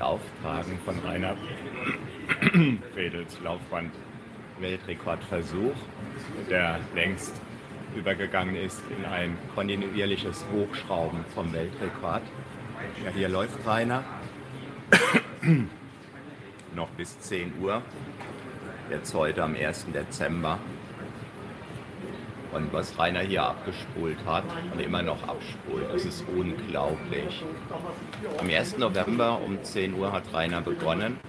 Lauftagen von Rainer Wedels Laufband Weltrekordversuch, der längst übergegangen ist in ein kontinuierliches Hochschrauben vom Weltrekord. Ja, hier läuft Rainer noch bis 10 Uhr, jetzt heute am 1. Dezember. Und was Rainer hier abgespult hat und immer noch abspult, das ist unglaublich. Am 1. November um 10 Uhr hat Rainer begonnen.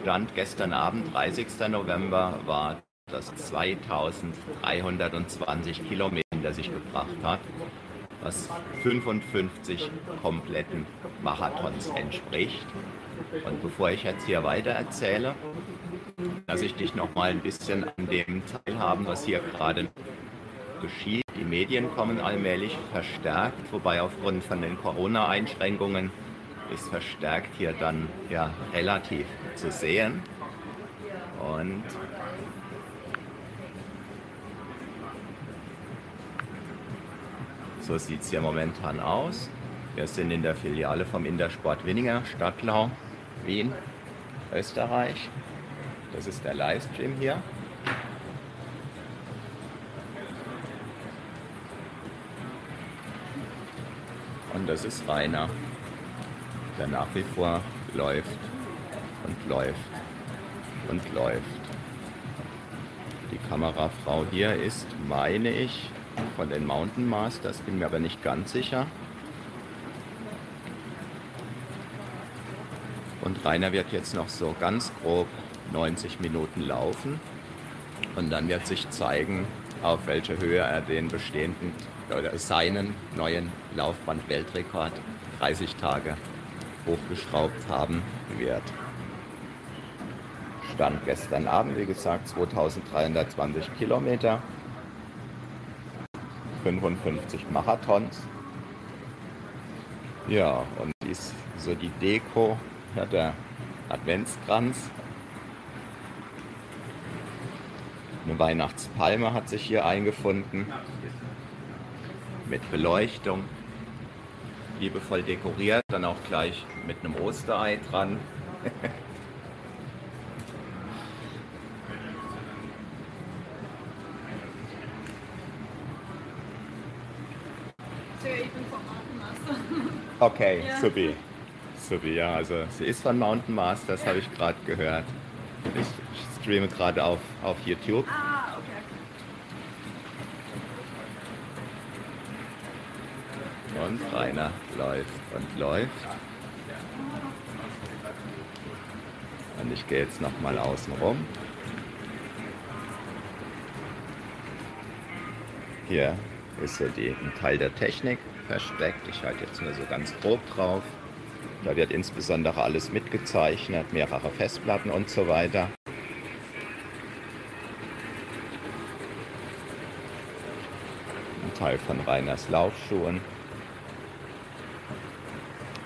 Stand gestern Abend, 30. November, war das 2320 Kilometer hinter sich gebracht hat, was 55 kompletten Marathons entspricht. Und bevor ich jetzt hier weiter erzähle, lasse ich dich noch mal ein bisschen an dem teilhaben, was hier gerade geschieht. Die Medien kommen allmählich verstärkt, wobei aufgrund von den Corona-Einschränkungen ist verstärkt hier dann ja relativ zu sehen. Und so sieht es hier momentan aus. Wir sind in der Filiale vom Intersport Winninger, Stadtlau, Wien, Österreich. Das ist der Livestream hier. Und das ist Rainer, der nach wie vor läuft und läuft und läuft. Die Kamerafrau hier ist, meine ich, von den Mountain Masters, bin mir aber nicht ganz sicher. Und Rainer wird jetzt noch so ganz grob 90 Minuten laufen. Und dann wird sich zeigen, auf welcher Höhe er den bestehenden oder seinen neuen Laufband-Weltrekord 30 Tage hochgeschraubt haben wird. Stand gestern Abend, wie gesagt, 2320 Kilometer, 55 Marathons. Ja, und dies so die Deko, ja, der Adventskranz. Eine Weihnachtspalme hat sich hier eingefunden mit Beleuchtung, liebevoll dekoriert, dann auch gleich mit einem Osterei dran. Okay, ja. supi. Supi, ja, also sie ist von Mountain Masters, habe ich gerade gehört. Ich streame gerade auf, auf YouTube. Ah, okay. Und Rainer läuft und läuft. Und ich gehe jetzt nochmal außen rum. Hier ist so die, ein Teil der Technik versteckt. Ich halte jetzt nur so ganz grob drauf. Da wird insbesondere alles mitgezeichnet, mehrere Festplatten und so weiter. Ein Teil von Rainers Laufschuhen.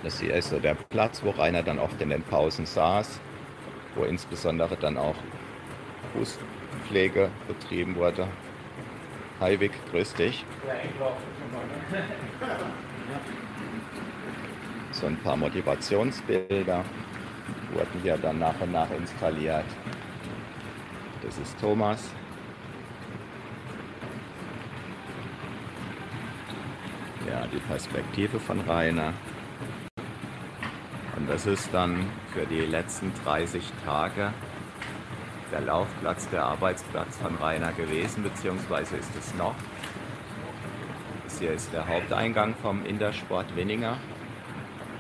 Das hier ist so der Platz, wo Rainer dann oft in den Pausen saß, wo insbesondere dann auch Fußpflege betrieben wurde. Hi Vic, grüß dich. So ein paar Motivationsbilder wurden ja dann nach und nach installiert. Das ist Thomas. Ja, die Perspektive von Rainer. Und das ist dann für die letzten 30 Tage der Laufplatz, der Arbeitsplatz von Rainer gewesen, beziehungsweise ist es noch. Das hier ist der Haupteingang vom Intersport Winninger.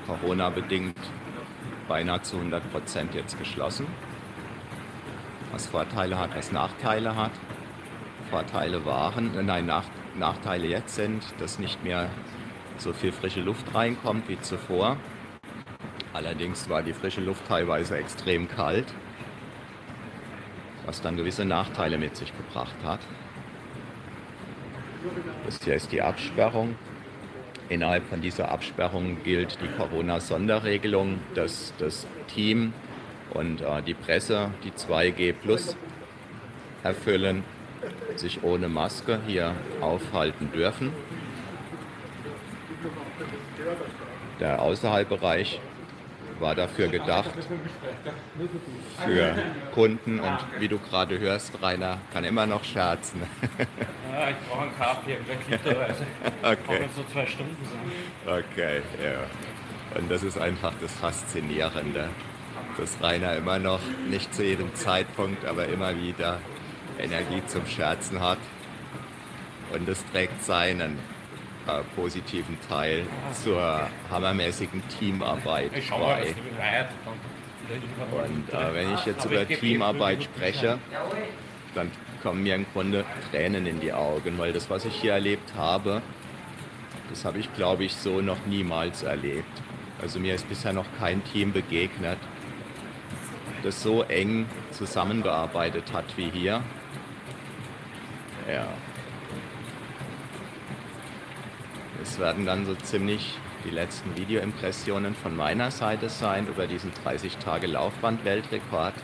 Corona-bedingt beinahe zu 100 Prozent jetzt geschlossen. Was Vorteile hat, was Nachteile hat. Vorteile waren, äh, nein, Nach Nachteile jetzt sind, dass nicht mehr so viel frische Luft reinkommt wie zuvor. Allerdings war die frische Luft teilweise extrem kalt, was dann gewisse Nachteile mit sich gebracht hat. Das hier ist die Absperrung. Innerhalb von dieser Absperrung gilt die Corona-Sonderregelung, dass das Team und äh, die Presse die 2G Plus erfüllen, sich ohne Maske hier aufhalten dürfen. Der Außerhalbbereich war dafür gedacht, für Kunden und wie du gerade hörst, Rainer kann immer noch scherzen. Ja, ich brauche einen Kaffee. Okay. Nur zwei Stunden sind. Okay, ja. Und das ist einfach das Faszinierende, dass Rainer immer noch nicht zu jedem Zeitpunkt, aber immer wieder Energie zum Scherzen hat. Und das trägt seinen äh, positiven Teil zur hammermäßigen Teamarbeit bei. Und äh, wenn ich jetzt über Teamarbeit spreche, dann kommen mir im Grunde Tränen in die Augen, weil das, was ich hier erlebt habe, das habe ich, glaube ich, so noch niemals erlebt. Also mir ist bisher noch kein Team begegnet, das so eng zusammengearbeitet hat wie hier. Ja. Es werden dann so ziemlich die letzten Videoimpressionen von meiner Seite sein über diesen 30 Tage Laufband-Weltrekord,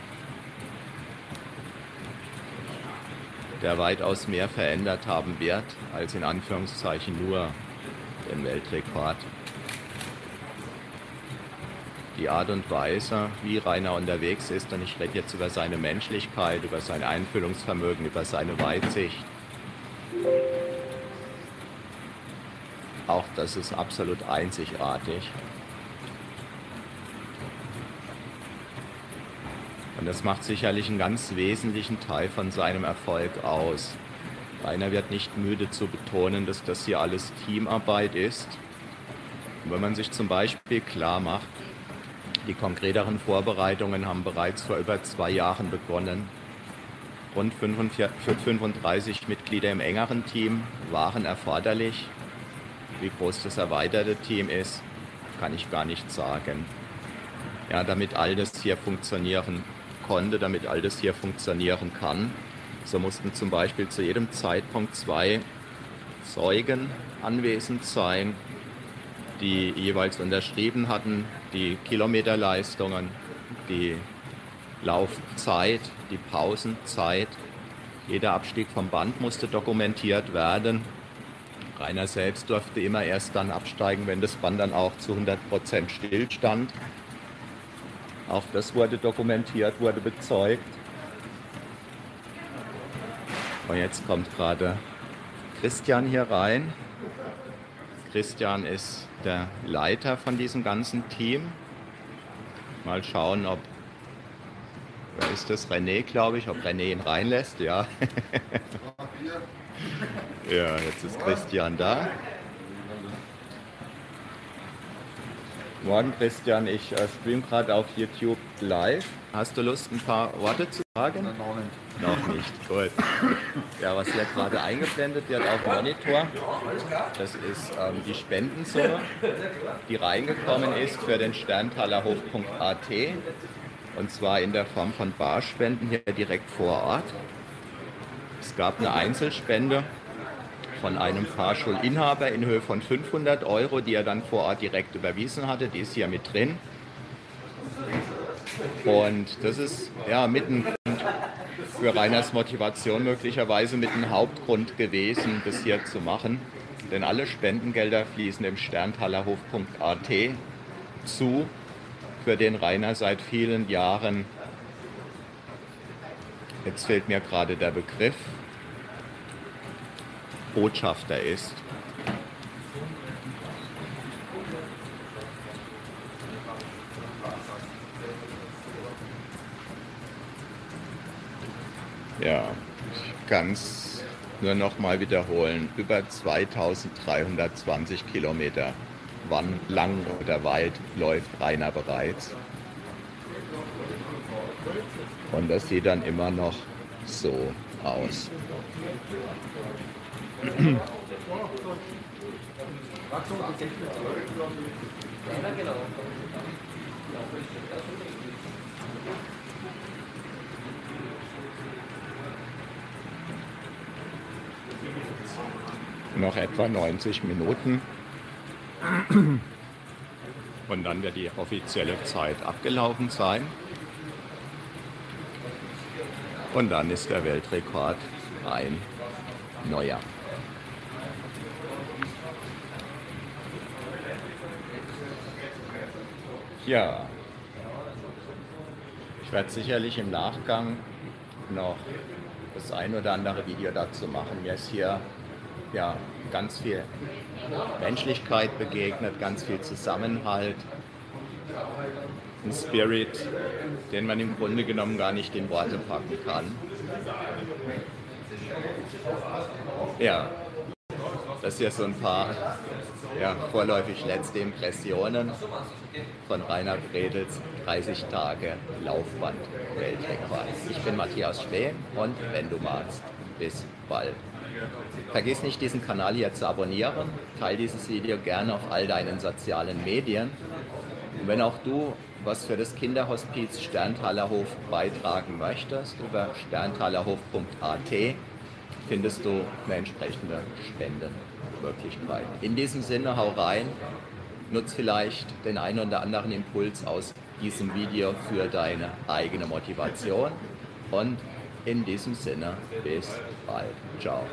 der weitaus mehr verändert haben wird als in Anführungszeichen nur den Weltrekord. Die Art und Weise, wie Rainer unterwegs ist, und ich rede jetzt über seine Menschlichkeit, über sein Einfühlungsvermögen, über seine Weitsicht, auch das ist absolut einzigartig. Und das macht sicherlich einen ganz wesentlichen Teil von seinem Erfolg aus. Rainer wird nicht müde zu betonen, dass das hier alles Teamarbeit ist. Und wenn man sich zum Beispiel klar macht, die konkreteren Vorbereitungen haben bereits vor über zwei Jahren begonnen. Rund 45 35 Mitglieder im engeren Team waren erforderlich. Wie groß das erweiterte Team ist, kann ich gar nicht sagen. Ja, damit all das hier funktionieren konnte, damit all das hier funktionieren kann, so mussten zum Beispiel zu jedem Zeitpunkt zwei Zeugen anwesend sein, die jeweils unterschrieben hatten, die Kilometerleistungen, die Laufzeit, die Pausenzeit. Jeder Abstieg vom Band musste dokumentiert werden. Rainer selbst durfte immer erst dann absteigen, wenn das Band dann auch zu 100% stillstand. Auch das wurde dokumentiert, wurde bezeugt. Und jetzt kommt gerade Christian hier rein. Christian ist der Leiter von diesem ganzen Team. Mal schauen, ob. Wer ist das? René, glaube ich. Ob René ihn reinlässt, ja. ja, jetzt ist Christian da. Morgen, Christian. Ich äh, stream gerade auf YouTube live. Hast du Lust, ein paar Worte zu sagen? Noch nicht. Noch nicht, gut. Ja, was hier gerade eingeblendet wird auf dem Monitor, das ist ähm, die Spendensumme, die reingekommen ist für den Sterntalerhof.at und zwar in der Form von Barspenden hier direkt vor Ort. Es gab eine Einzelspende von einem Fahrschulinhaber in Höhe von 500 Euro, die er dann vor Ort direkt überwiesen hatte. Die ist hier mit drin. Und das ist ja mitten für Reiners Motivation möglicherweise mit ein Hauptgrund gewesen, das hier zu machen. Denn alle Spendengelder fließen dem Sterntalerhof.at zu, für den Rainer seit vielen Jahren, jetzt fehlt mir gerade der Begriff, Botschafter ist. Ja, ich kann es nur noch mal wiederholen. Über 2320 Kilometer wann lang oder weit läuft Rainer bereits. Und das sieht dann immer noch so aus. Noch etwa 90 Minuten. Und dann wird die offizielle Zeit abgelaufen sein. Und dann ist der Weltrekord ein neuer. Ja, werde sicherlich im Nachgang noch das ein oder andere Video dazu machen. Mir ist hier ja ganz viel Menschlichkeit begegnet, ganz viel Zusammenhalt, ein Spirit, den man im Grunde genommen gar nicht in Worte packen kann. Ja, das hier so ein paar ja, vorläufig letzte Impressionen von Rainer Bredels 30 Tage Laufband Weltrekord. Ich bin Matthias Spee und wenn du magst, bis bald. Vergiss nicht, diesen Kanal hier zu abonnieren. Teil dieses Video gerne auf all deinen sozialen Medien. Und wenn auch du was für das Kinderhospiz Sterntalerhof beitragen möchtest, über sterntalerhof.at findest du eine entsprechende Spendenmöglichkeit. In diesem Sinne, hau rein, nutz vielleicht den einen oder anderen Impuls aus diesem Video für deine eigene Motivation und in diesem Sinne, bis bald. Ciao.